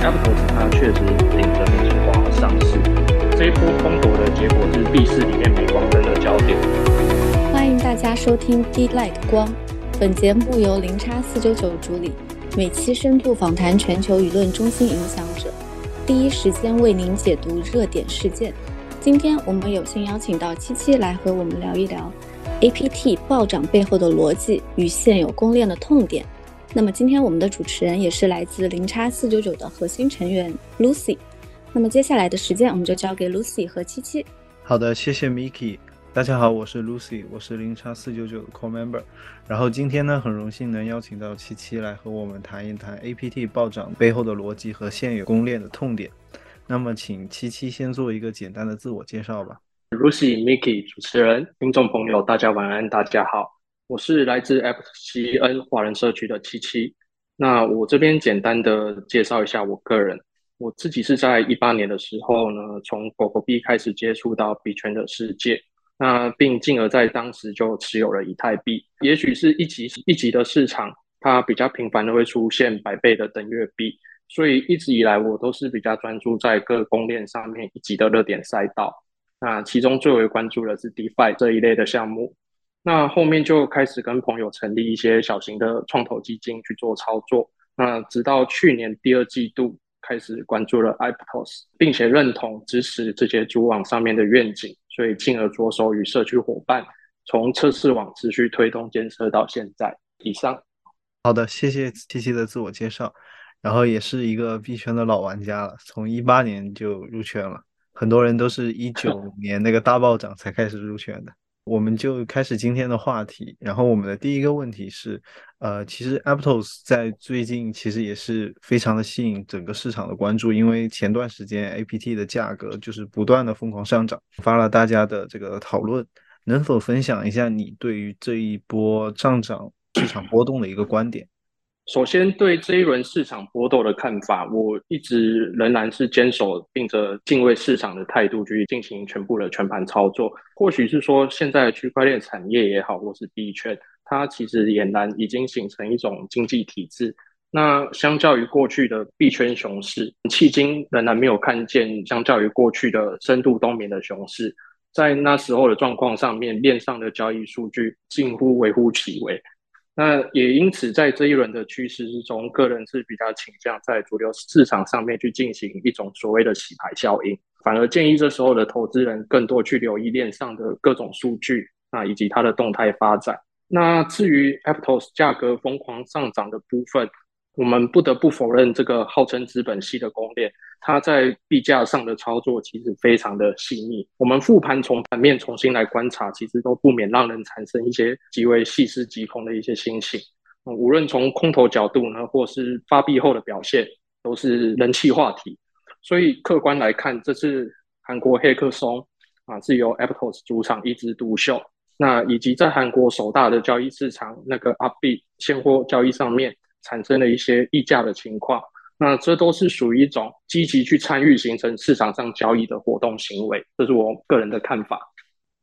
Aptos 它确实顶着美术光上市，这一波风头的结果是 B 市里面镁光灯的焦点。欢迎大家收听 D Light 光，本节目由零叉四九九主理，每期深度访谈全球舆论中心影响者，第一时间为您解读热点事件。今天我们有幸邀请到七七来和我们聊一聊 APT 暴涨背后的逻辑与现有公链的痛点。那么今天我们的主持人也是来自零叉四九九的核心成员 Lucy。那么接下来的时间我们就交给 Lucy 和七七。好的，谢谢 Miki。大家好，我是 Lucy，我是零叉四九九的 Core Member。然后今天呢，很荣幸能邀请到七七来和我们谈一谈 APT 暴涨背后的逻辑和现有公链的痛点。那么，请七七先做一个简单的自我介绍吧。Lucy、Mickey，主持人、听众朋友，大家晚安，大家好，我是来自 FCN 华人社区的七七。那我这边简单的介绍一下我个人，我自己是在一八年的时候呢，从狗狗币开始接触到币圈的世界，那并进而在当时就持有了以太币。也许是一级一级的市场，它比较频繁的会出现百倍的等月币。所以一直以来，我都是比较专注在各公链上面以及的热点赛道。那其中最为关注的是 DeFi 这一类的项目。那后面就开始跟朋友成立一些小型的创投基金去做操作。那直到去年第二季度开始关注了 Iptos，并且认同支持这些主网上面的愿景，所以进而着手与社区伙伴从测试网持续推动建设到现在。以上。好的，谢谢七七的自我介绍。然后也是一个币圈的老玩家了，从一八年就入圈了。很多人都是一九 年那个大暴涨才开始入圈的。我们就开始今天的话题。然后我们的第一个问题是，呃，其实 Aptos 在最近其实也是非常的吸引整个市场的关注，因为前段时间 APT 的价格就是不断的疯狂上涨，发了大家的这个讨论。能否分享一下你对于这一波上涨市场波动的一个观点？首先，对这一轮市场波动的看法，我一直仍然是坚守并着敬畏市场的态度去进行全部的全盘操作。或许是说，现在区块链产业也好，或是币圈，它其实俨然已经形成一种经济体制。那相较于过去的币圈熊市，迄今仍然没有看见相较于过去的深度冬眠的熊市，在那时候的状况上面，链上的交易数据近乎微乎其微。那也因此，在这一轮的趋势之中，个人是比较倾向在主流市场上面去进行一种所谓的洗牌效应，反而建议这时候的投资人更多去留意链上的各种数据啊，以及它的动态发展。那至于 Aptos 价格疯狂上涨的部分，我们不得不否认，这个号称资本系的公链，它在币价上的操作其实非常的细腻。我们复盘从盘面重新来观察，其实都不免让人产生一些极为细思极恐的一些心情。无论从空头角度呢，或是发币后的表现，都是人气话题。所以客观来看，这次韩国黑客松啊，是由 Aptos 主场一枝独秀。那以及在韩国首大的交易市场那个阿币现货交易上面。产生了一些溢价的情况，那这都是属于一种积极去参与形成市场上交易的活动行为，这是我个人的看法。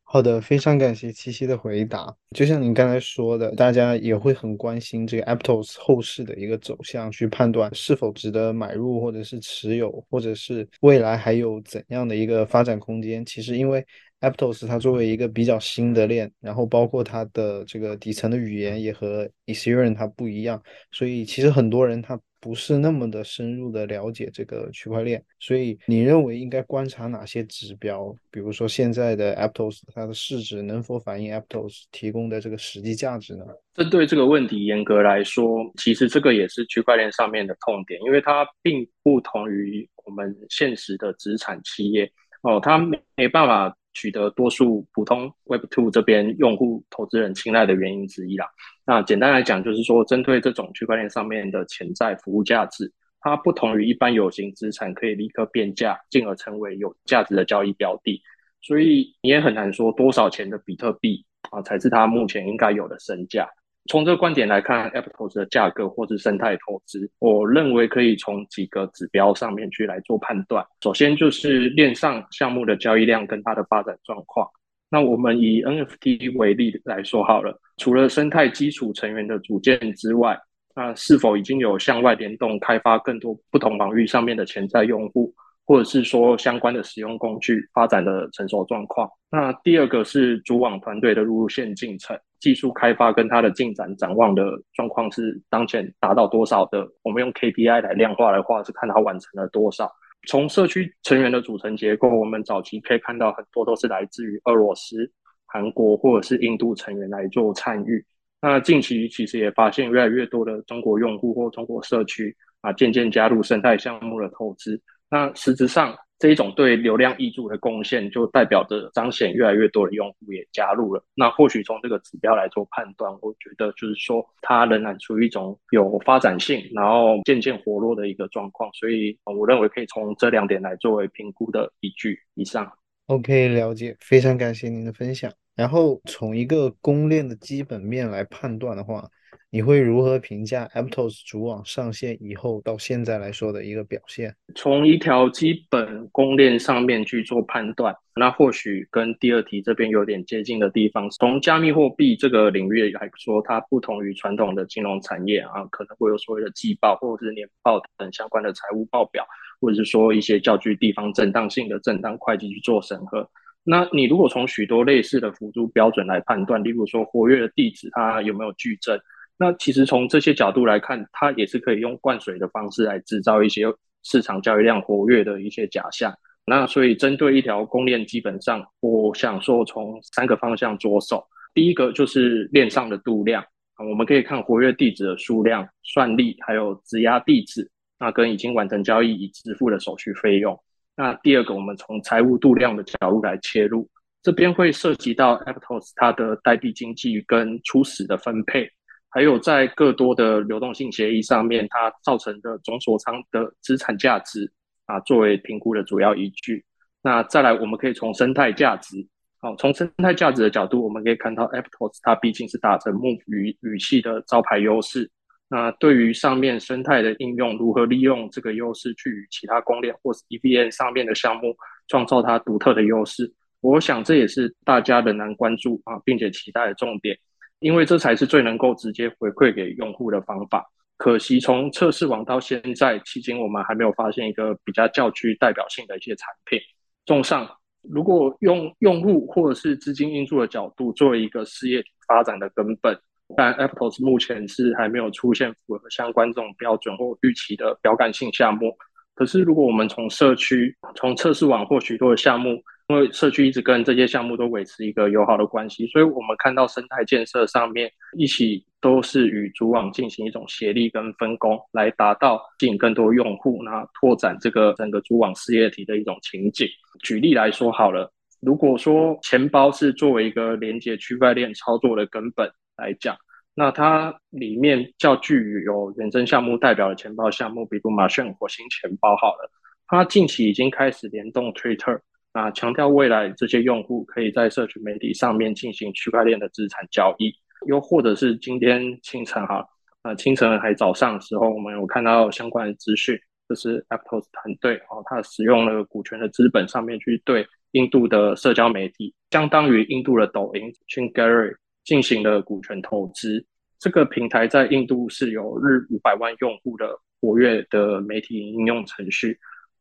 好的，非常感谢七七的回答。就像您刚才说的，大家也会很关心这个 Aptos 后市的一个走向，去判断是否值得买入，或者是持有，或者是未来还有怎样的一个发展空间。其实因为 Aptos 它作为一个比较新的链，然后包括它的这个底层的语言也和 Ethereum 它不一样，所以其实很多人他不是那么的深入的了解这个区块链。所以你认为应该观察哪些指标？比如说现在的 Aptos 它的市值能否反映 Aptos 提供的这个实际价值呢？针对这个问题，严格来说，其实这个也是区块链上面的痛点，因为它并不同于我们现实的资产企业哦，它没没办法。取得多数普通 Web Two 这边用户投资人青睐的原因之一啦。那简单来讲，就是说针对这种区块链上面的潜在服务价值，它不同于一般有形资产可以立刻变价，进而成为有价值的交易标的。所以你也很难说多少钱的比特币啊，才是它目前应该有的身价。从这个观点来看，Aptos 的价格或是生态投资，我认为可以从几个指标上面去来做判断。首先就是链上项目的交易量跟它的发展状况。那我们以 NFT 为例来说好了，除了生态基础成员的组建之外，那是否已经有向外联动开发更多不同网域上面的潜在用户，或者是说相关的使用工具发展的成熟状况？那第二个是主网团队的路线进程、技术开发跟它的进展展望的状况是当前达到多少的？我们用 KPI 来量化的话，是看它完成了多少。从社区成员的组成结构，我们早期可以看到很多都是来自于俄罗斯、韩国或者是印度成员来做参与。那近期其实也发现越来越多的中国用户或中国社区啊，渐渐加入生态项目的投资。那实质上这一种对流量益注的贡献，就代表着彰显越来越多的用户也加入了。那或许从这个指标来做判断，我觉得就是说它仍然处于一种有发展性，然后渐渐活络的一个状况。所以我认为可以从这两点来作为评估的依据。以上，OK，了解，非常感谢您的分享。然后从一个公链的基本面来判断的话，你会如何评价 Aptos 主网上线以后到现在来说的一个表现？从一条基本公链上面去做判断，那或许跟第二题这边有点接近的地方。从加密货币这个领域来说，它不同于传统的金融产业啊，可能会有所谓的季报或者是年报等相关的财务报表，或者是说一些较具地方震荡性的震荡会计去做审核。那你如果从许多类似的辅助标准来判断，例如说活跃的地址它有没有矩阵，那其实从这些角度来看，它也是可以用灌水的方式来制造一些市场交易量活跃的一些假象。那所以针对一条公链，基本上我想说从三个方向着手。第一个就是链上的度量，我们可以看活跃地址的数量、算力，还有质押地址，那跟已经完成交易已支付的手续费用。那第二个，我们从财务度量的角度来切入，这边会涉及到 Aptos 它的代币经济跟初始的分配，还有在更多的流动性协议上面它造成的总锁仓的资产价值啊，作为评估的主要依据。那再来，我们可以从生态价值，好，从生态价值的角度，我们可以看到 Aptos 它毕竟是打着木语语系的招牌优势。那对于上面生态的应用，如何利用这个优势去与其他公链或是 EVM 上面的项目创造它独特的优势？我想这也是大家仍然关注啊，并且期待的重点，因为这才是最能够直接回馈给用户的方法。可惜从测试网到现在期间，我们还没有发现一个比较较具代表性的一些产品。综上，如果用用户或者是资金因素的角度作为一个事业发展的根本。但 Aptos 目前是还没有出现符合相关这种标准或预期的标杆性项目。可是，如果我们从社区、从测试网或许多的项目，因为社区一直跟这些项目都维持一个友好的关系，所以我们看到生态建设上面一起都是与主网进行一种协力跟分工，来达到吸引更多用户，那拓展这个整个主网事业体的一种情景。举例来说好了，如果说钱包是作为一个连接区块链操作的根本。来讲，那它里面较具有原生项目代表的钱包项目，比如马逊火星钱包好了，它近期已经开始联动 Twitter，啊，强调未来这些用户可以在社群媒体上面进行区块链的资产交易，又或者是今天清晨哈，呃，清晨还早上的时候，我们有看到相关的资讯，就是 Aptos 团队哦，它使用了股权的资本上面去对印度的社交媒体，相当于印度的抖音 c h i n Gary。进行了股权投资，这个平台在印度是有日五百万用户的活跃的媒体应用程序。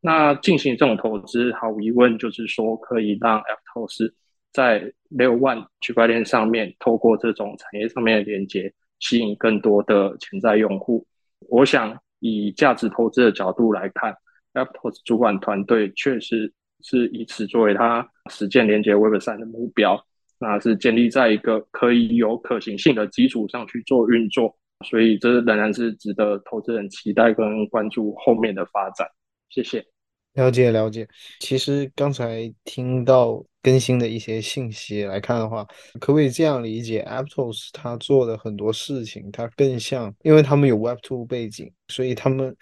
那进行这种投资，毫无疑问就是说可以让 Aptos 在六万区块链上面，透过这种产业上面的连接，吸引更多的潜在用户。我想以价值投资的角度来看，Aptos 主管团队确实是以此作为他实践连接 Web 三的目标。那是建立在一个可以有可行性的基础上去做运作，所以这仍然是值得投资人期待跟关注后面的发展。谢谢，了解了解。其实刚才听到更新的一些信息来看的话，可不可以这样理解？Aptos 他做的很多事情，它更像，因为他们有 Web Two 背景，所以他们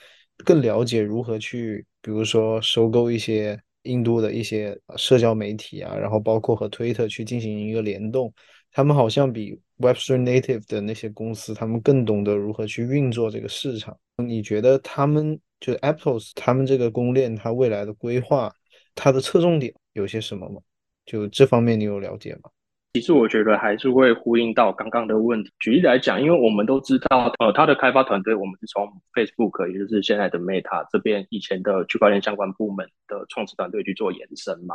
更了解如何去，比如说收购一些。印度的一些社交媒体啊，然后包括和推特去进行一个联动，他们好像比 Web3 Native 的那些公司，他们更懂得如何去运作这个市场。你觉得他们就 Aptos 他们这个公链，它未来的规划，它的侧重点有些什么吗？就这方面你有了解吗？其实我觉得还是会呼应到刚刚的问题。举例来讲，因为我们都知道，呃，它的开发团队我们是从 Facebook，也就是现在的 Meta 这边以前的区块链相关部门的创始团队去做延伸嘛。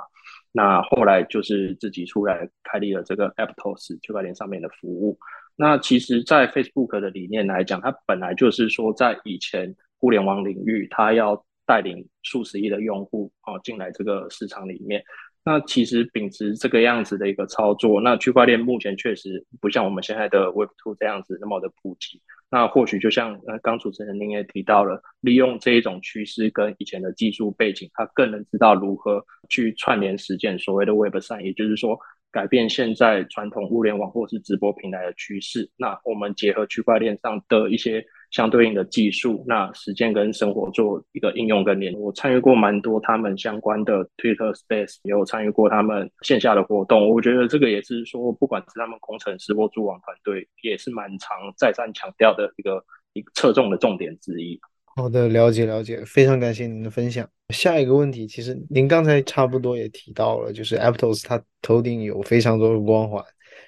那后来就是自己出来开立了这个 Aptos 区块链上面的服务。那其实，在 Facebook 的理念来讲，它本来就是说，在以前互联网领域，它要带领数十亿的用户啊进来这个市场里面。那其实秉持这个样子的一个操作，那区块链目前确实不像我们现在的 Web Two 这样子那么的普及。那或许就像呃刚主持人您也提到了，利用这一种趋势跟以前的技术背景，他更能知道如何去串联实践所谓的 Web 三，也就是说。改变现在传统物联网或是直播平台的趋势，那我们结合区块链上的一些相对应的技术，那实践跟生活做一个应用跟联。我参与过蛮多他们相关的 Twitter Space，也有参与过他们线下的活动。我觉得这个也是说，不管是他们工程师或主网团队，也是蛮常再三强调的一个一个侧重的重点之一。好的，了解了解，非常感谢您的分享。下一个问题，其实您刚才差不多也提到了，就是 Aptos 它头顶有非常多的光环，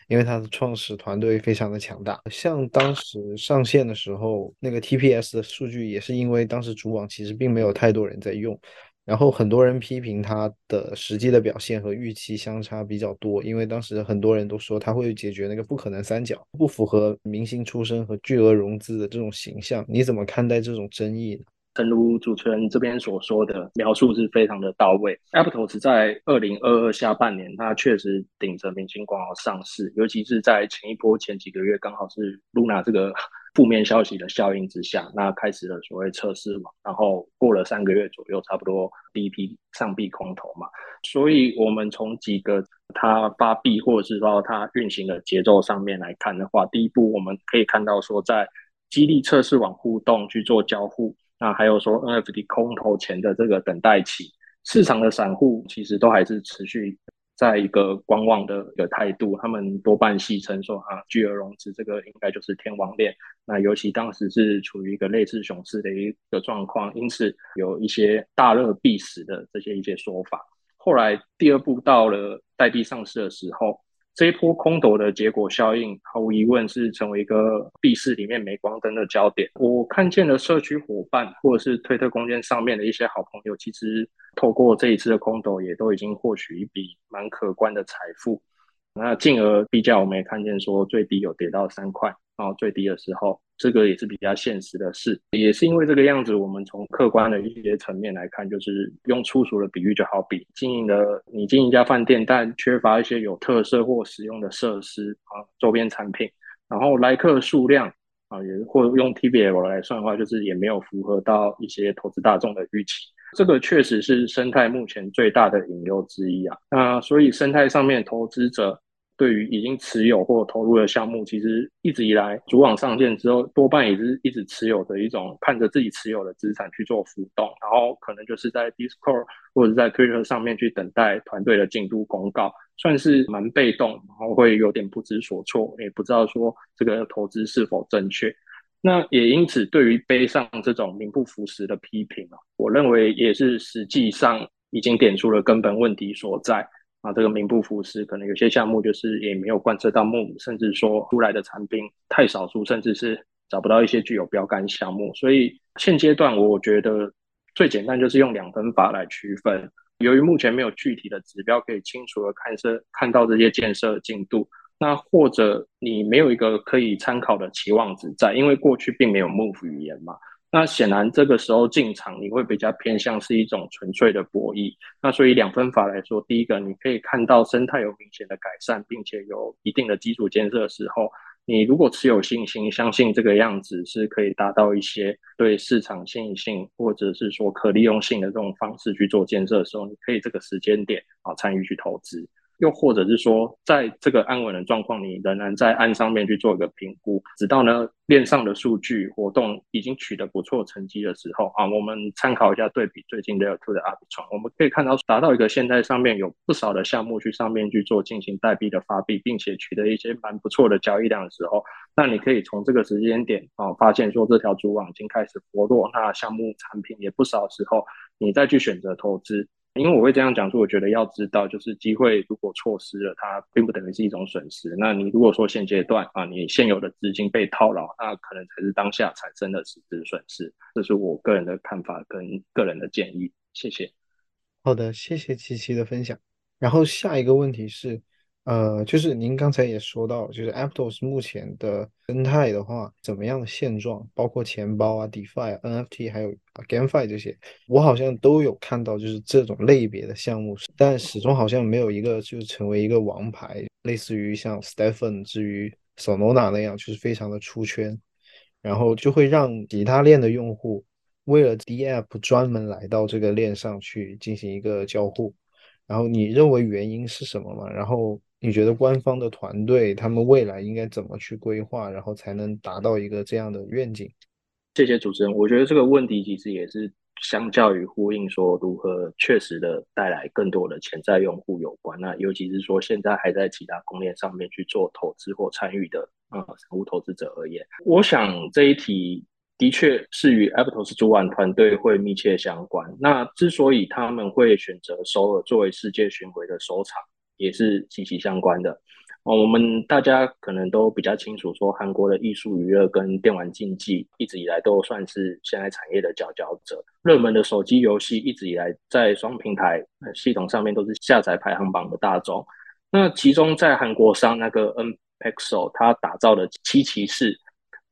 因为它的创始团队非常的强大。像当时上线的时候，那个 TPS 的数据也是因为当时主网其实并没有太多人在用。然后很多人批评它的实际的表现和预期相差比较多，因为当时很多人都说它会解决那个不可能三角，不符合明星出身和巨额融资的这种形象。你怎么看待这种争议呢？正如主持人这边所说的描述是非常的到位。Aptos 在二零二二下半年，它确实顶着明星光上市，尤其是在前一波前几个月，刚好是 Luna 这个。负面消息的效应之下，那开始了所谓测试嘛，然后过了三个月左右，差不多第一批上币空投嘛，所以我们从几个它发币或者是说它运行的节奏上面来看的话，第一步我们可以看到说，在激励测试网互动去做交互，那还有说 NFT 空投前的这个等待期，市场的散户其实都还是持续。在一个观望的一个态度，他们多半戏称说啊，巨额融资这个应该就是天王链。那尤其当时是处于一个类似熊市的一个状况，因此有一些大热必死的这些一些说法。后来第二步到了代币上市的时候。这一波空头的结果效应，毫无疑问是成为一个币市里面镁光灯的焦点。我看见了社区伙伴或者是推特空间上面的一些好朋友，其实透过这一次的空头，也都已经获取一笔蛮可观的财富。那进而币价，我们也看见说最低有跌到三块。然后最低的时候，这个也是比较现实的事，也是因为这个样子，我们从客观的一些层面来看，就是用粗俗的比喻，就好比经营的你经营一家饭店，但缺乏一些有特色或实用的设施啊，周边产品，然后来客数量啊，也或用 TBL 来算的话，就是也没有符合到一些投资大众的预期，这个确实是生态目前最大的隐忧之一啊。那所以生态上面投资者。对于已经持有或投入的项目，其实一直以来主网上线之后，多半也是一直持有的一种，看着自己持有的资产去做浮动，然后可能就是在 Discord 或者在 Twitter 上面去等待团队的进度公告，算是蛮被动，然后会有点不知所措，也不知道说这个投资是否正确。那也因此，对于背上这种名不符实的批评啊，我认为也是实际上已经点出了根本问题所在。啊，这个名不符实，可能有些项目就是也没有贯彻到目，甚至说出来的产品太少数，甚至是找不到一些具有标杆项目。所以现阶段，我觉得最简单就是用两分法来区分。由于目前没有具体的指标可以清楚的看设看到这些建设进度，那或者你没有一个可以参考的期望值在，因为过去并没有 Move 语言嘛。那显然，这个时候进场你会比较偏向是一种纯粹的博弈。那所以两分法来说，第一个你可以看到生态有明显的改善，并且有一定的基础建设的时候，你如果持有信心，相信这个样子是可以达到一些对市场信性或者是说可利用性的这种方式去做建设的时候，你可以这个时间点啊参与去投资。又或者是说，在这个安稳的状况，你仍然在岸上面去做一个评估，直到呢链上的数据活动已经取得不错成绩的时候啊，我们参考一下对比最近 Layer Two 的 Up 创，我们可以看到达到一个现在上面有不少的项目去上面去做进行代币的发币，并且取得一些蛮不错的交易量的时候，那你可以从这个时间点啊发现说这条主网已经开始活络，那项目产品也不少时候，你再去选择投资。因为我会这样讲说，我觉得要知道，就是机会如果错失了，它并不等于是一种损失。那你如果说现阶段啊，你现有的资金被套牢，那可能才是当下产生的实质损失。这是我个人的看法跟个人的建议。谢谢。好的，谢谢七七的分享。然后下一个问题是。呃，就是您刚才也说到，就是 Aptos 目前的生态的话，怎么样的现状，包括钱包啊、DeFi、NFT 还有 GameFi 这些，我好像都有看到，就是这种类别的项目，但始终好像没有一个就是成为一个王牌，类似于像 Stephen 之于 Sonona 那样，就是非常的出圈，然后就会让其他链的用户为了 DApp 专门来到这个链上去进行一个交互，然后你认为原因是什么吗？然后。你觉得官方的团队他们未来应该怎么去规划，然后才能达到一个这样的愿景？谢谢主持人。我觉得这个问题其实也是相较于呼应说如何确实的带来更多的潜在用户有关。那尤其是说现在还在其他公链上面去做投资或参与的啊散户投资者而言，我想这一题的确是与 Aptos 主管团队会密切相关。那之所以他们会选择首尔作为世界巡回的首场。也是息息相关的哦。我们大家可能都比较清楚，说韩国的艺术娱乐跟电玩竞技一直以来都算是现在产业的佼佼者。热门的手机游戏一直以来在双平台系统上面都是下载排行榜的大众。那其中在韩国商那个 N Pixel，它打造的七骑士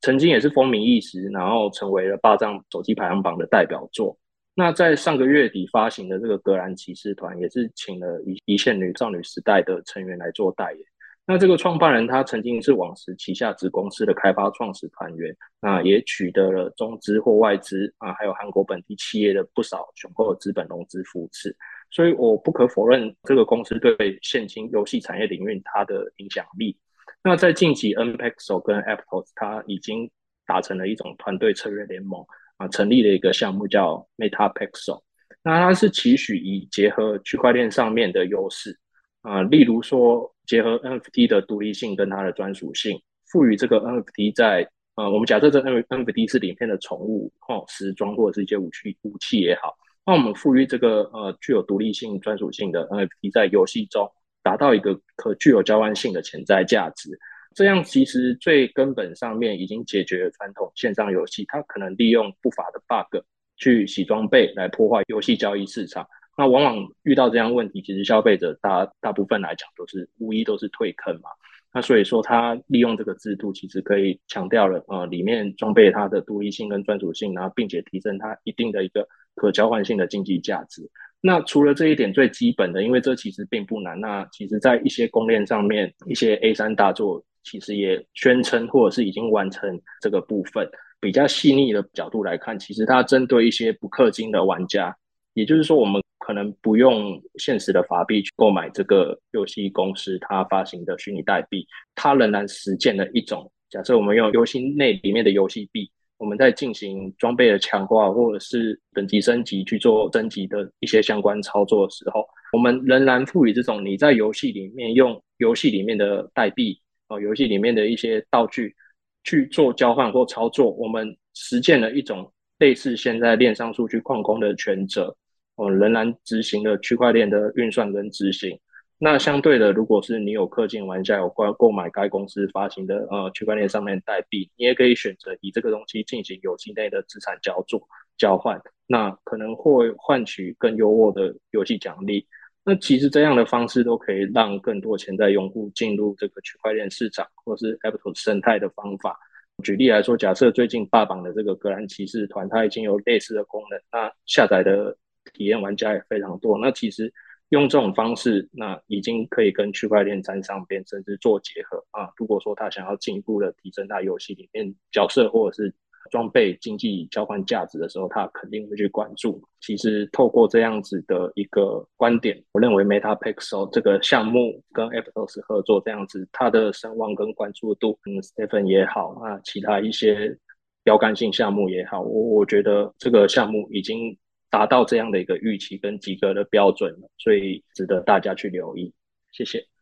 曾经也是风靡一时，然后成为了霸占手机排行榜的代表作。那在上个月底发行的这个格兰骑士团，也是请了一一线女少女时代的成员来做代言。那这个创办人他曾经是网石旗下子公司的开发创始团员，那也取得了中资或外资啊，还有韩国本地企业的不少雄厚的资本融资扶持。所以我不可否认这个公司对现今游戏产业领域它的影响力。那在近期 NPEXO 跟 Aptos 它已经达成了一种团队策略联盟。啊，成立了一个项目叫 Meta Pixel，那它是期许以结合区块链上面的优势啊，例如说结合 NFT 的独立性跟它的专属性，赋予这个 NFT 在呃，我们假设这 NFT 是里面的宠物哦，时装或者是一些武器武器也好，那我们赋予这个呃具有独立性专属性的 NFT 在游戏中达到一个可具有交换性的潜在价值。这样其实最根本上面已经解决了传统线上游戏，它可能利用不法的 bug 去洗装备来破坏游戏交易市场。那往往遇到这样问题，其实消费者大大部分来讲都是无疑都是退坑嘛。那所以说，它利用这个制度，其实可以强调了呃里面装备它的独立性跟专属性，然后并且提升它一定的一个可交换性的经济价值。那除了这一点最基本的，因为这其实并不难。那其实在一些公链上面，一些 A 三大作。其实也宣称，或者是已经完成这个部分。比较细腻的角度来看，其实它针对一些不氪金的玩家，也就是说，我们可能不用现实的法币去购买这个游戏公司它发行的虚拟代币，它仍然实践了一种假设：我们用游戏内里面的游戏币，我们在进行装备的强化或者是等级升级去做升级的一些相关操作的时候，我们仍然赋予这种你在游戏里面用游戏里面的代币。哦，游戏里面的一些道具去做交换或操作，我们实践了一种类似现在链上数据矿工的权责，哦，仍然执行了区块链的运算跟执行。那相对的，如果是你有氪金玩家有关购买该公司发行的呃区块链上面代币，你也可以选择以这个东西进行游戏内的资产交做交换，那可能会换取更优渥的游戏奖励。那其实这样的方式都可以让更多潜在用户进入这个区块链市场，或是 Aptos 生态的方法。举例来说，假设最近霸榜的这个格兰骑士团，它已经有类似的功能，那下载的体验玩家也非常多。那其实用这种方式，那已经可以跟区块链沾上边，甚至做结合啊。如果说他想要进一步的提升他游戏里面角色，或者是装备经济交换价值的时候，他肯定会去关注。其实透过这样子的一个观点，我认为 Meta Pixel 这个项目跟 Aptos 合作这样子，它的声望跟关注度，嗯，Stephen 也好啊，其他一些标杆性项目也好，我我觉得这个项目已经达到这样的一个预期跟及格的标准了，所以值得大家去留意。谢谢。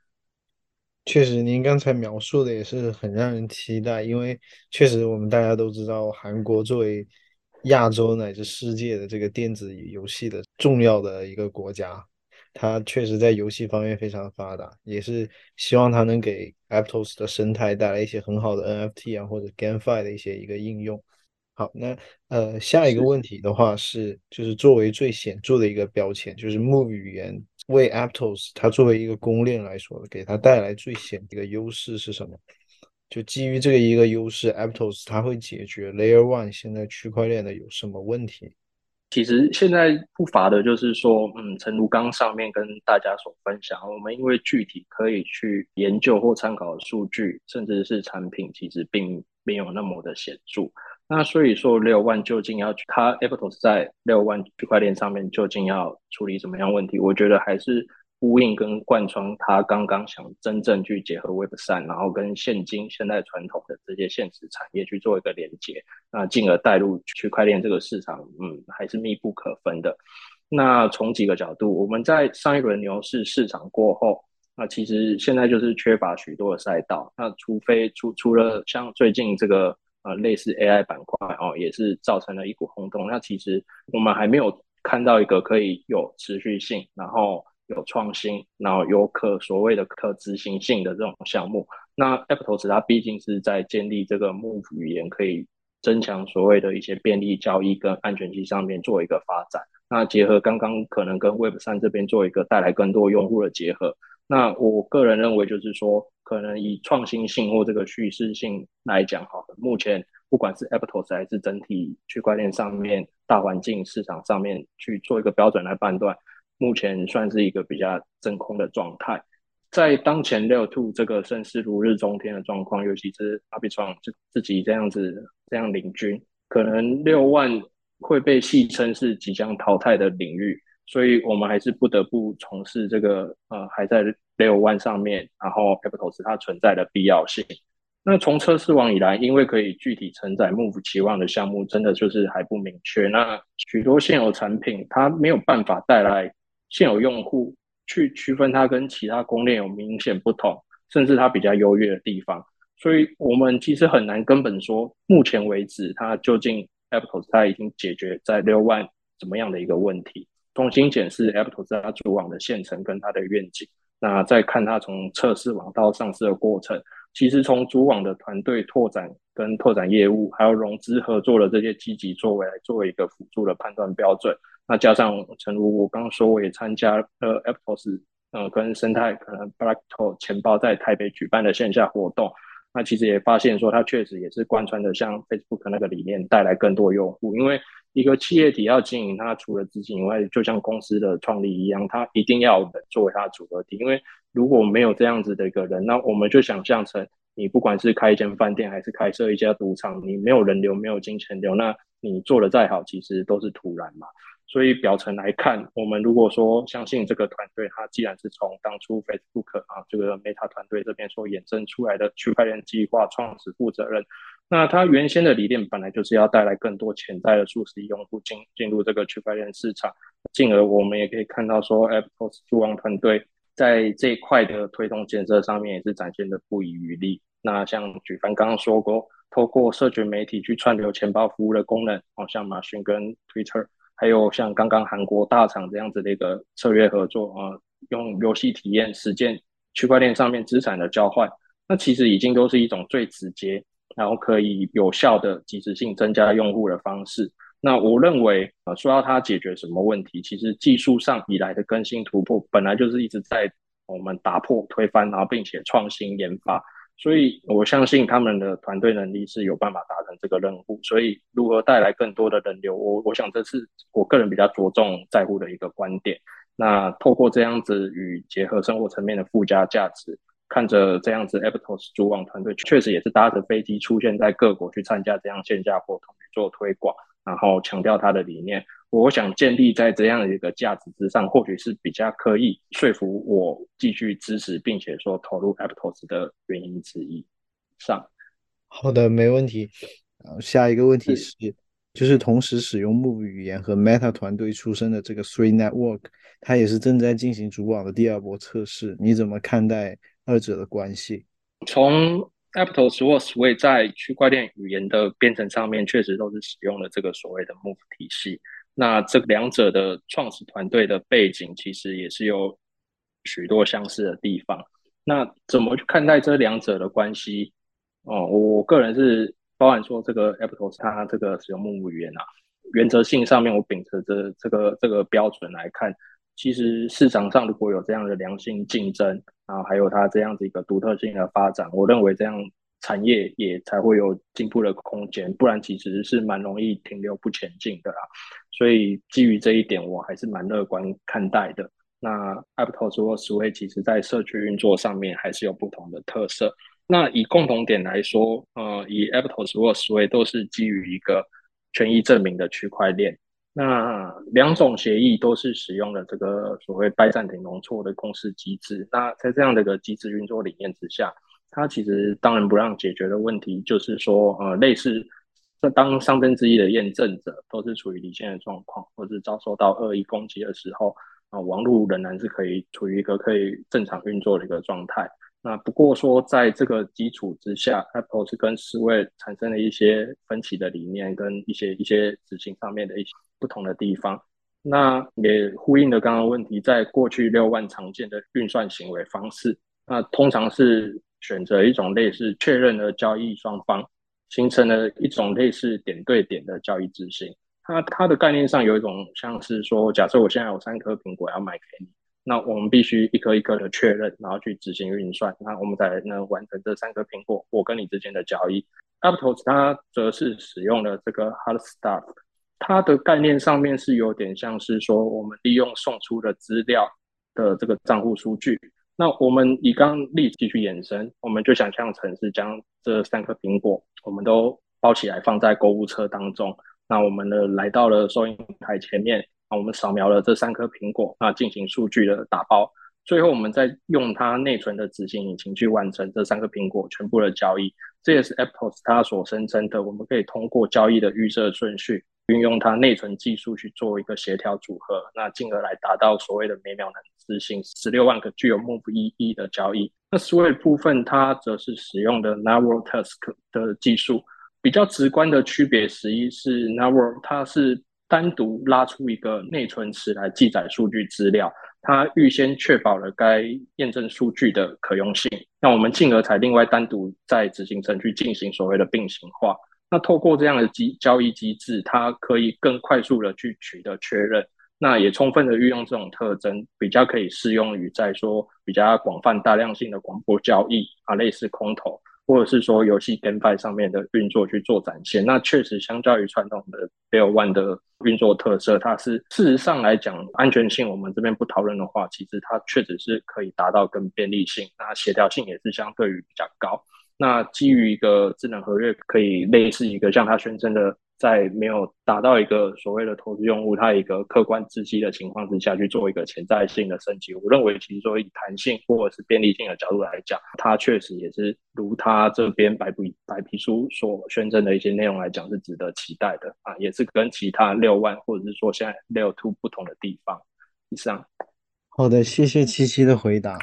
确实，您刚才描述的也是很让人期待，因为确实我们大家都知道，韩国作为亚洲乃至世界的这个电子游戏的重要的一个国家。它确实在游戏方面非常发达，也是希望它能给 Aptos 的生态带来一些很好的 NFT 啊或者 GameFi 的一些一个应用。好，那呃下一个问题的话是，就是作为最显著的一个标签，就是 Move 语言为 Aptos 它作为一个公链来说，给它带来最显的一个优势是什么？就基于这个一个优势，Aptos 它会解决 Layer One 现在区块链的有什么问题？其实现在不乏的就是说，嗯，陈如刚上面跟大家所分享，我们因为具体可以去研究或参考的数据，甚至是产品，其实并没有那么的显著。那所以说，六万究竟要去它 Aptos 在六万区块链上面究竟要处理什么样问题？我觉得还是。呼应跟贯穿，他刚刚想真正去结合 Web 三，然后跟现今现代传统的这些现实产业去做一个连接，那进而带入区块链这个市场，嗯，还是密不可分的。那从几个角度，我们在上一轮牛市市场过后，那其实现在就是缺乏许多的赛道。那除非除除了像最近这个呃类似 AI 板块哦，也是造成了一股轰动。那其实我们还没有看到一个可以有持续性，然后。有创新，然后有可所谓的可执行性的这种项目，那 Aptos 它毕竟是在建立这个 Move 语言，可以增强所谓的一些便利交易跟安全性上面做一个发展。那结合刚刚可能跟 Web 三这边做一个带来更多用户的结合。那我个人认为就是说，可能以创新性或这个叙事性来讲，好的，目前不管是 Aptos 还是整体区块链上面大环境市场上面去做一个标准来判断。目前算是一个比较真空的状态，在当前六 two 这个盛世如日中天的状况，尤其是阿比创自自己这样子这样领军，可能六万会被戏称是即将淘汰的领域，所以我们还是不得不从事这个呃还在六万上面，然后 capital 是它存在的必要性。那从测试网以来，因为可以具体承载 Move 期望的项目，真的就是还不明确。那许多现有产品，它没有办法带来。现有用户去区分它跟其他公链有明显不同，甚至它比较优越的地方，所以我们其实很难根本说，目前为止它究竟 Aptos 它已经解决在六万怎么样的一个问题。重新检视 Aptos 它主网的现成跟它的愿景，那再看它从测试网到上市的过程，其实从主网的团队拓展跟拓展业务，还有融资合作的这些积极作为，来作为一个辅助的判断标准。那加上，诚如我刚刚说，我也参加呃 APPLES 呃跟生态可能 Blackto 钱包在台北举办的线下活动，那其实也发现说，它确实也是贯穿的像 Facebook 那个理念，带来更多用户。因为一个企业体要经营，它除了资金以外，就像公司的创立一样，它一定要人作为它的组合体。因为如果没有这样子的一个人，那我们就想象成，你不管是开一间饭店，还是开设一家赌场，你没有人流，没有金钱流，那你做的再好，其实都是徒然嘛。所以表层来看，我们如果说相信这个团队，它既然是从当初 Facebook 啊这个 Meta 团队这边所衍生出来的区块链计划创始负责人，那他原先的理念本来就是要带来更多潜在的数十亿用户进进入这个区块链市场，进而我们也可以看到说，Aptos 主网团队在这一块的推动建设上面也是展现的不遗余力。那像举凡刚刚说过，透过社群媒体去串流钱包服务的功能，哦，像马逊跟 Twitter。还有像刚刚韩国大厂这样子的一个策略合作啊，用游戏体验实践区块链上面资产的交换，那其实已经都是一种最直接，然后可以有效的及时性增加用户的方式。那我认为啊，说到它解决什么问题，其实技术上以来的更新突破，本来就是一直在我们打破推翻，然后并且创新研发。所以，我相信他们的团队能力是有办法达成这个任务。所以，如何带来更多的人流，我我想这是我个人比较着重在乎的一个观点。那透过这样子与结合生活层面的附加价值，看着这样子，Aptos 主网团队确实也是搭着飞机出现在各国去参加这样线下活动去做推广。然后强调他的理念，我想建立在这样的一个价值之上，或许是比较可以说服我继续支持，并且说投入 Aptos 的原因之一。上，好的，没问题。呃，下一个问题是，就是同时使用 Move 语言和 Meta 团队出身的这个 Three Network，它也是正在进行主网的第二波测试，你怎么看待二者的关系？从 Aptos 或 Sway 在区块链语言的编程上面，确实都是使用了这个所谓的 Move 体系。那这两者的创始团队的背景，其实也是有许多相似的地方。那怎么去看待这两者的关系？哦，我个人是包含说，这个 Aptos 它这个使用 Move 语言啊，原则性上面，我秉持着这个这个标准来看。其实市场上如果有这样的良性竞争然后，还有它这样子一个独特性的发展，我认为这样产业也才会有进步的空间，不然其实是蛮容易停留不前进的啦。所以基于这一点，我还是蛮乐观看待的。那 Aptos 或 Sway 其实在社区运作上面还是有不同的特色。那以共同点来说，呃，以 Aptos 或 Sway 都是基于一个权益证明的区块链。那两种协议都是使用了这个所谓拜占庭容错的公式机制。那在这样的一个机制运作理念之下，它其实当仁不让解决的问题就是说，呃，类似这当三分之一的验证者都是处于离线的状况，或是遭受到恶意攻击的时候，啊，网络仍然是可以处于一个可以正常运作的一个状态。那不过说，在这个基础之下，Apple 是跟思维产生了一些分歧的理念，跟一些一些执行上面的一些不同的地方。那也呼应了刚刚问题，在过去六万常见的运算行为方式，那通常是选择一种类似确认的交易双方，形成了一种类似点对点的交易执行。它它的概念上有一种像是说，假设我现在有三颗苹果要卖给你。那我们必须一颗一颗的确认，然后去执行运算，那我们才能完成这三颗苹果我跟你之间的交易。Aptos 它则是使用了这个 Hard Start，它的概念上面是有点像是说，我们利用送出的资料的这个账户数据，那我们以刚例子去延伸，我们就想象成是将这三颗苹果，我们都包起来放在购物车当中，那我们呢来到了收银台前面。我们扫描了这三颗苹果，那进行数据的打包，最后我们再用它内存的执行引擎去完成这三颗苹果全部的交易。这也是 Apple 它所声称的，我们可以通过交易的预设顺序，运用它内存技术去做一个协调组合，那进而来达到所谓的每秒能执行十六万个具有 Move 意义的交易。那 Sway 部分它则是使用的 Network Task 的技术，比较直观的区别，实际是 Network 它是。单独拉出一个内存池来记载数据资料，它预先确保了该验证数据的可用性。那我们进而才另外单独在执行程序进行所谓的并行化。那透过这样的机交易机制，它可以更快速的去取得确认。那也充分的运用这种特征，比较可以适用于在说比较广泛大量性的广播交易啊，类似空投。或者是说游戏 GameFi 上面的运作去做展现，那确实相较于传统的 l a One 的运作特色，它是事实上来讲安全性，我们这边不讨论的话，其实它确实是可以达到更便利性，那协调性也是相对于比较高。那基于一个智能合约，可以类似一个像他宣称的。在没有达到一个所谓的投资用户，他一个客观知悉的情况之下去做一个潜在性的升级，我认为其实说以弹性或者是便利性的角度来讲，它确实也是如他这边白皮白皮书所宣称的一些内容来讲是值得期待的啊，也是跟其他六万或者是说现在六 two 不同的地方。以上，好的，谢谢七七的回答。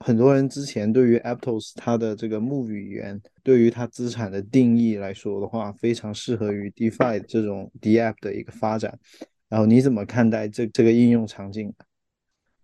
很多人之前对于 Aptos 它的这个木语言，对于它资产的定义来说的话，非常适合于 DeFi 这种 DApp 的一个发展。然后你怎么看待这这个应用场景？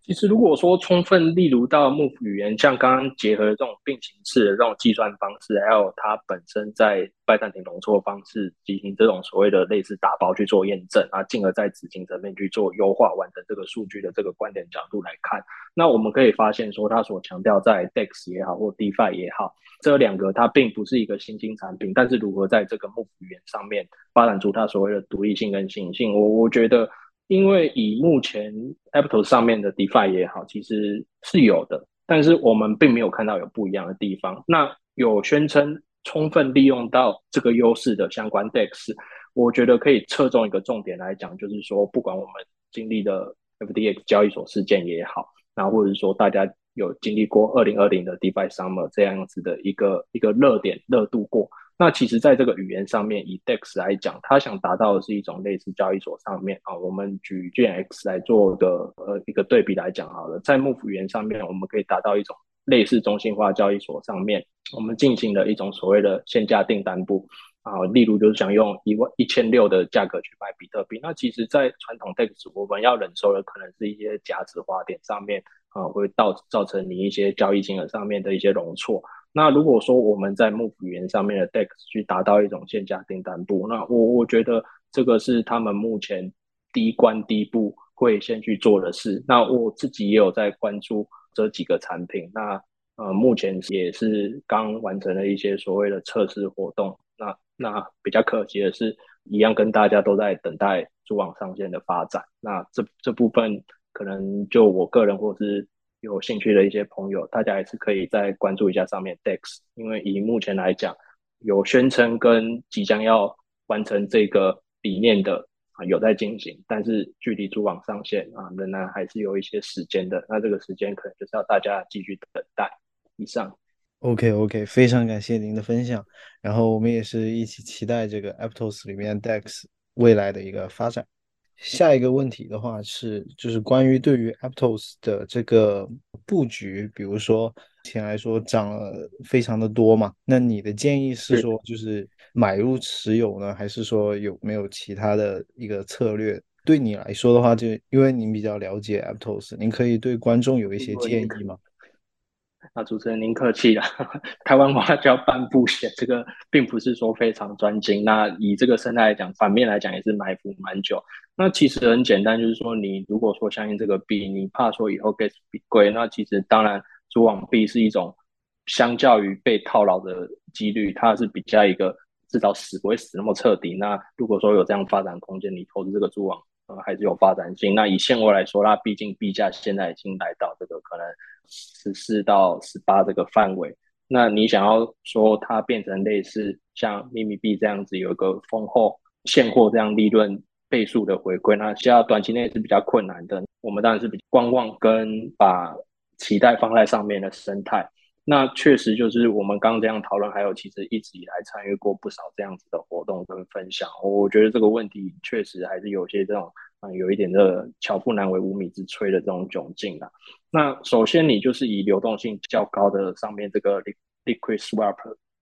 其实，如果说充分例如到 Move 语言，像刚刚结合这种并行式的这种计算方式，还有它本身在拜占庭容错方式进行这种所谓的类似打包去做验证啊，进而在执行层面去做优化，完成这个数据的这个观点角度来看，那我们可以发现说，它所强调在 DEX 也好，或 DeFi 也好，这两个它并不是一个新兴产品，但是如何在这个 Move 语言上面发展出它所谓的独立性跟新颖性，我我觉得。因为以目前 Aptos 上面的 DeFi 也好，其实是有的，但是我们并没有看到有不一样的地方。那有宣称充分利用到这个优势的相关 DEX，我觉得可以侧重一个重点来讲，就是说，不管我们经历的 FTX 交易所事件也好，那或者是说大家有经历过二零二零的 DeFi Summer 这样子的一个一个热点热度过。那其实，在这个语言上面，以 DEX 来讲，它想达到的是一种类似交易所上面啊。我们举 GX 来做的呃一个对比来讲好了，在 Move 语言上面，我们可以达到一种类似中心化交易所上面，我们进行了一种所谓的限价订单部啊，例如就是想用一万一千六的价格去买比特币，那其实，在传统 DEX 我们要忍受的可能是一些假指花点上面啊，会造造成你一些交易金额上面的一些容错。那如果说我们在木语言上面的 DEX 去达到一种限价订单部，那我我觉得这个是他们目前第一关第一步会先去做的事。那我自己也有在关注这几个产品，那呃目前也是刚完成了一些所谓的测试活动。那那比较可惜的是，一样跟大家都在等待主网上线的发展。那这这部分可能就我个人或是。有兴趣的一些朋友，大家还是可以再关注一下上面 DEX，因为以目前来讲，有宣称跟即将要完成这个理念的啊有在进行，但是距离主网上线啊仍然还是有一些时间的。那这个时间可能就是要大家继续等待。以上，OK OK，非常感谢您的分享，然后我们也是一起期待这个 Aptos 里面 DEX 未来的一个发展。下一个问题的话是，就是关于对于 Aptos 的这个布局，比如说前来说涨了非常的多嘛，那你的建议是说就是买入持有呢，还是说有没有其他的一个策略？对你来说的话，就因为您比较了解 Aptos，您可以对观众有一些建议吗？啊主持人您客气了，台湾话叫半步险，这个并不是说非常专精。那以这个生态来讲，反面来讲也是埋伏蛮久。那其实很简单，就是说你如果说相信这个币，你怕说以后 gas 贵，那其实当然主网币是一种相较于被套牢的几率，它是比较一个至少死不会死那么彻底。那如果说有这样发展空间，你投资这个主网。呃，还是有发展性。那以现货来说，那毕竟币价现在已经来到这个可能十四到十八这个范围。那你想要说它变成类似像秘密币这样子，有一个丰厚现货这样利润倍数的回归，那需要短期内是比较困难的。我们当然是比观望跟把期待放在上面的生态。那确实就是我们刚刚这样讨论，还有其实一直以来参与过不少这样子的活动跟分享。我觉得这个问题确实还是有些这种啊，有一点的巧妇难为无米之炊的这种窘境的。那首先你就是以流动性较高的上面这个 liquid swap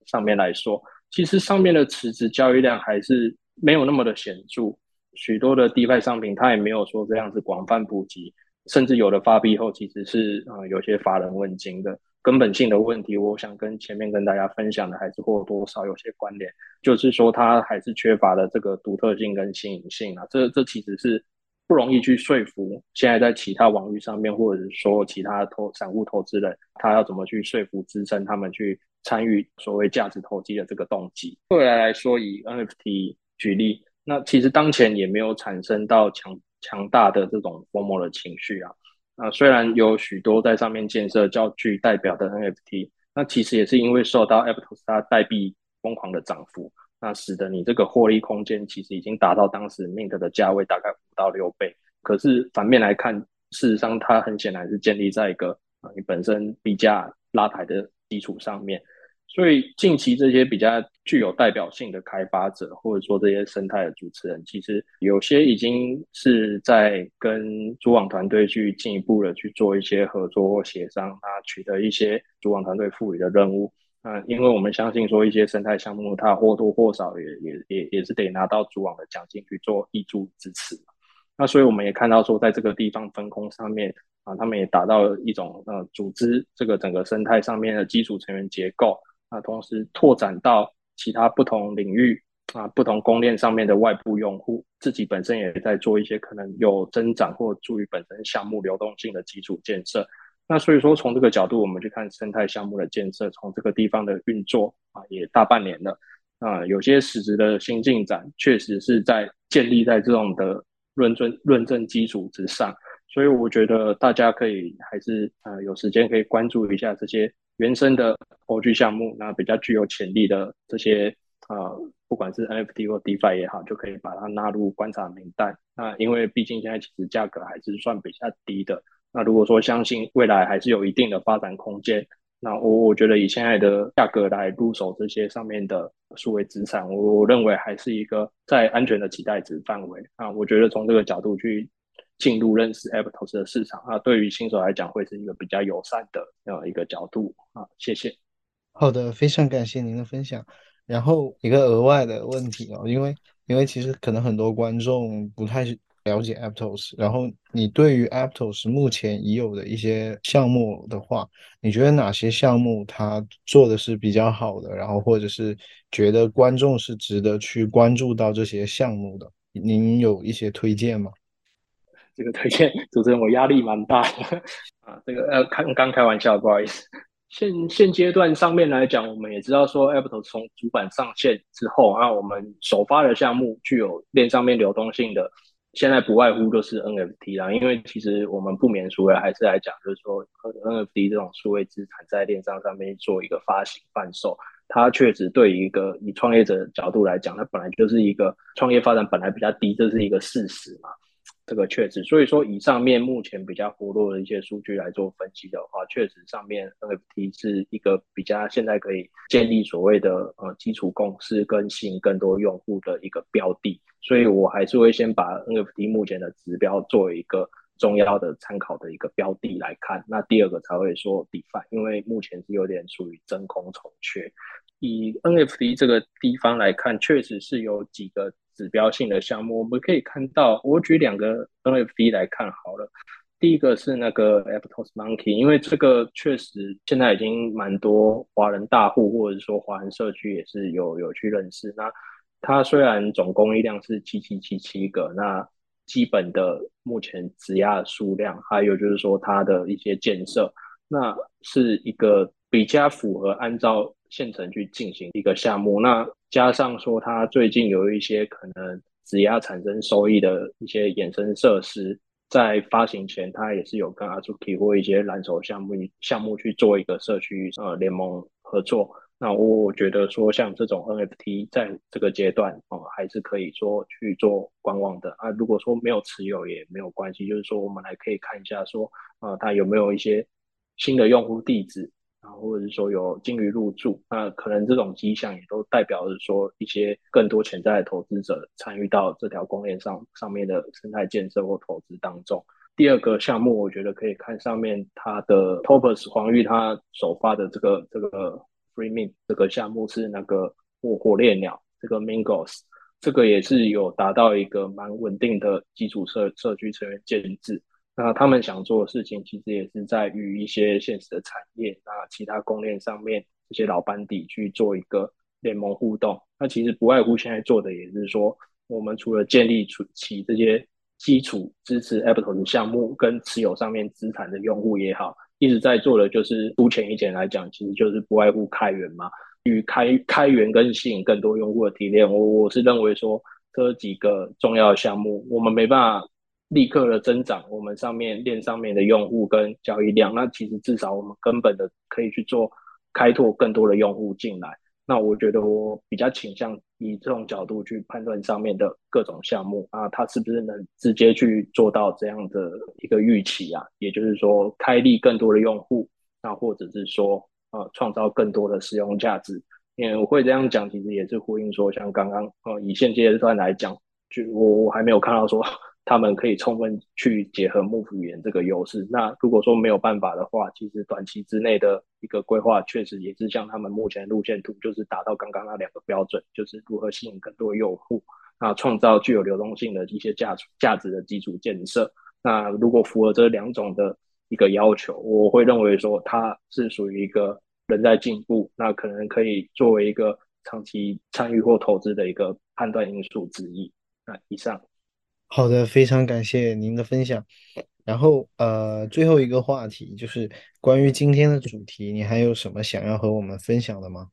上面来说，其实上面的池子交易量还是没有那么的显著。许多的 DeFi 商品它也没有说这样子广泛普及，甚至有的发币后其实是啊有些乏人问津的。根本性的问题，我想跟前面跟大家分享的还是或多或少有些关联，就是说它还是缺乏了这个独特性跟新颖性啊。这这其实是不容易去说服现在在其他网域上面，或者是说其他投散户投资人，他要怎么去说服支撑他们去参与所谓价值投机的这个动机。未来来说，以 NFT 举例，那其实当前也没有产生到强强大的这种疯魔的情绪啊。啊，虽然有许多在上面建设较具代表的 NFT，那其实也是因为受到 Aptos 它代币疯狂的涨幅，那使得你这个获利空间其实已经达到当时 Mint 的价位大概五到六倍。可是反面来看，事实上它很显然是建立在一个啊你本身币价拉抬的基础上面。所以近期这些比较具有代表性的开发者，或者说这些生态的主持人，其实有些已经是在跟主网团队去进一步的去做一些合作或协商，啊，取得一些主网团队赋予的任务。啊，因为我们相信说一些生态项目，它或多或少也也也也是得拿到主网的奖金去做挹注支持。那所以我们也看到说，在这个地方分工上面啊，他们也达到了一种呃组织这个整个生态上面的基础成员结构。啊，同时拓展到其他不同领域啊，不同供链上面的外部用户，自己本身也在做一些可能有增长或助于本身项目流动性的基础建设。那所以说，从这个角度，我们去看生态项目的建设，从这个地方的运作啊，也大半年了啊，有些实质的新进展，确实是在建立在这种的论证论证基础之上。所以我觉得大家可以还是呃有时间可以关注一下这些。原生的 OG 项目，那比较具有潜力的这些啊，不管是 NFT 或 DeFi 也好，就可以把它纳入观察名单。那因为毕竟现在其实价格还是算比较低的。那如果说相信未来还是有一定的发展空间，那我我觉得以现在的价格来入手这些上面的数位资产，我我认为还是一个在安全的期待值范围啊。我觉得从这个角度去进入认识 Aptos 的市场啊，对于新手来讲会是一个比较友善的呃一个角度啊，谢谢。好的，非常感谢您的分享。然后一个额外的问题哦，因为因为其实可能很多观众不太了解 Aptos，然后你对于 Aptos 目前已有的一些项目的话，你觉得哪些项目它做的是比较好的？然后或者是觉得观众是值得去关注到这些项目的？您有一些推荐吗？这个推荐主持人我压力蛮大的啊，这个呃开刚开玩笑，不好意思。现现阶段上面来讲，我们也知道说，Apple 从主板上线之后，那我们首发的项目具有链上面流动性的，现在不外乎就是 NFT 啦。因为其实我们不免俗的还是来讲，就是说 NFT 这种数位资产在链上上面做一个发行贩售，它确实对一个以创业者角度来讲，它本来就是一个创业发展本来比较低，这是一个事实嘛。这个确实，所以说以上面目前比较活络的一些数据来做分析的话，确实上面 NFT 是一个比较现在可以建立所谓的呃基础共识跟吸引更多用户的一个标的，所以我还是会先把 NFT 目前的指标作为一个重要的参考的一个标的来看，那第二个才会说 DeFi，因为目前是有点属于真空重缺。以 NFT 这个地方来看，确实是有几个。指标性的项目，我们可以看到，我举两个 NFT 来看好了。第一个是那个 Aptos Monkey，因为这个确实现在已经蛮多华人大户或者说华人社区也是有有去认识。那它虽然总供应量是七七七七个，那基本的目前质押数量，还有就是说它的一些建设，那是一个比较符合按照现成去进行一个项目。那加上说，它最近有一些可能质押产生收益的一些衍生设施，在发行前，它也是有跟 Azuki 或一些蓝筹项目项目去做一个社区呃联盟合作。那我觉得说，像这种 NFT 在这个阶段哦，还是可以说去做观望的啊。如果说没有持有也没有关系，就是说我们来可以看一下说，呃，它有没有一些新的用户地址。然后或者是说有金鱼入驻，那可能这种迹象也都代表着说一些更多潜在的投资者参与到这条公链上上面的生态建设或投资当中。第二个项目，我觉得可以看上面它的 Topus 黄玉它首发的这个这个 Free Min 这个项目是那个火火烈鸟这个 Mingos，这个也是有达到一个蛮稳定的基础社社区成员建制。那他们想做的事情，其实也是在与一些现实的产业，那其他供链上面这些老班底去做一个联盟互动。那其实不外乎现在做的，也是说，我们除了建立出起这些基础支持 Apple 的项目，跟持有上面资产的用户也好，一直在做的就是粗浅一点来讲，其实就是不外乎开源嘛，与开开源跟吸引更多用户的提炼。我我是认为说，这几个重要项目，我们没办法。立刻的增长，我们上面链上面的用户跟交易量，那其实至少我们根本的可以去做开拓更多的用户进来。那我觉得我比较倾向以这种角度去判断上面的各种项目啊，它是不是能直接去做到这样的一个预期啊？也就是说，开立更多的用户，那或者是说呃创造更多的使用价值。因为我会这样讲，其实也是呼应说，像刚刚呃以现阶段来讲，就我我还没有看到说。他们可以充分去结合幕府语言这个优势。那如果说没有办法的话，其实短期之内的一个规划，确实也是像他们目前路线图，就是达到刚刚那两个标准，就是如何吸引更多用户，啊，创造具有流动性的一些价价值的基础建设。那如果符合这两种的一个要求，我会认为说它是属于一个人在进步，那可能可以作为一个长期参与或投资的一个判断因素之一。那以上。好的，非常感谢您的分享。然后，呃，最后一个话题就是关于今天的主题，你还有什么想要和我们分享的吗？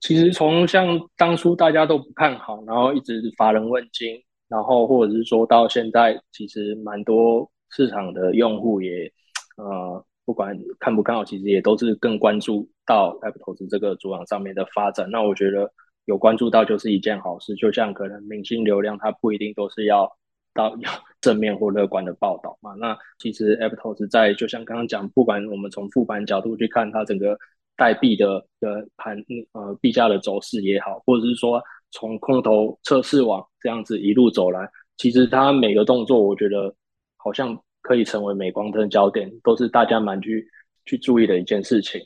其实从像当初大家都不看好，然后一直乏人问津，然后或者是说到现在，其实蛮多市场的用户也，呃，不管看不看好，其实也都是更关注到 App 投资这个主网上面的发展。那我觉得有关注到就是一件好事，就像可能明星流量，它不一定都是要。到要正面或乐观的报道嘛？那其实 Aptos 在就像刚刚讲，不管我们从复盘角度去看它整个代币的的盘呃币价的走势也好，或者是说从空头测试网这样子一路走来，其实它每个动作我觉得好像可以成为镁光灯焦点，都是大家蛮去去注意的一件事情。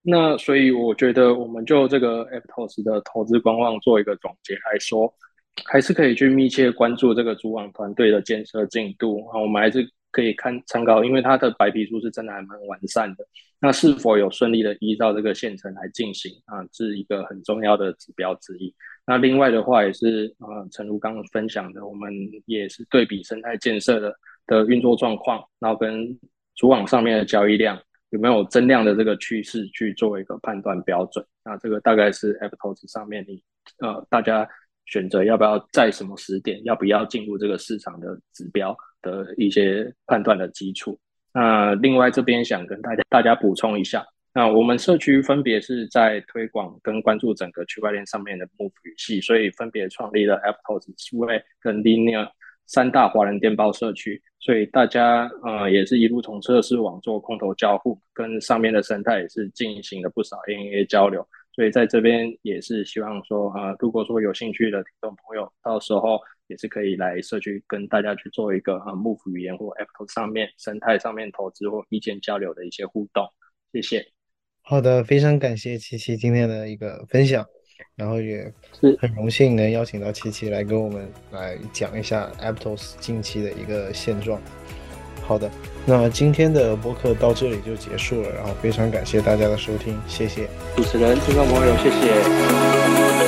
那所以我觉得，我们就这个 Aptos 的投资观望做一个总结来说，还是可以去密切关注这个主网团队的建设进度啊。我们还是可以看参考，因为它的白皮书是真的还蛮完善的。那是否有顺利的依照这个线程来进行啊，是一个很重要的指标之一。那另外的话，也是啊，陈如刚刚分享的，我们也是对比生态建设的的运作状况，然后跟主网上面的交易量。有没有增量的这个趋势去作为一个判断标准？那这个大概是 App 投资上面你呃大家选择要不要在什么时点要不要进入这个市场的指标的一些判断的基础。那另外这边想跟大家大家补充一下，那我们社区分别是在推广跟关注整个区块链上面的 Move 语系，所以分别创立了 App 投资、数位跟 Linear。三大华人电报社区，所以大家呃也是一路从测试网做空头交互，跟上面的生态也是进行了不少 A A 交流，所以在这边也是希望说啊，如果说有兴趣的听众朋友，到时候也是可以来社区跟大家去做一个啊 Move 语言或 Apple 上面生态上面投资或意见交流的一些互动，谢谢。好的，非常感谢七七今天的一个分享。然后也是很荣幸能邀请到七七来跟我们来讲一下 Aptos 近期的一个现状。好的，那今天的播客到这里就结束了，然后非常感谢大家的收听，谢谢主持人、听众朋友，谢谢。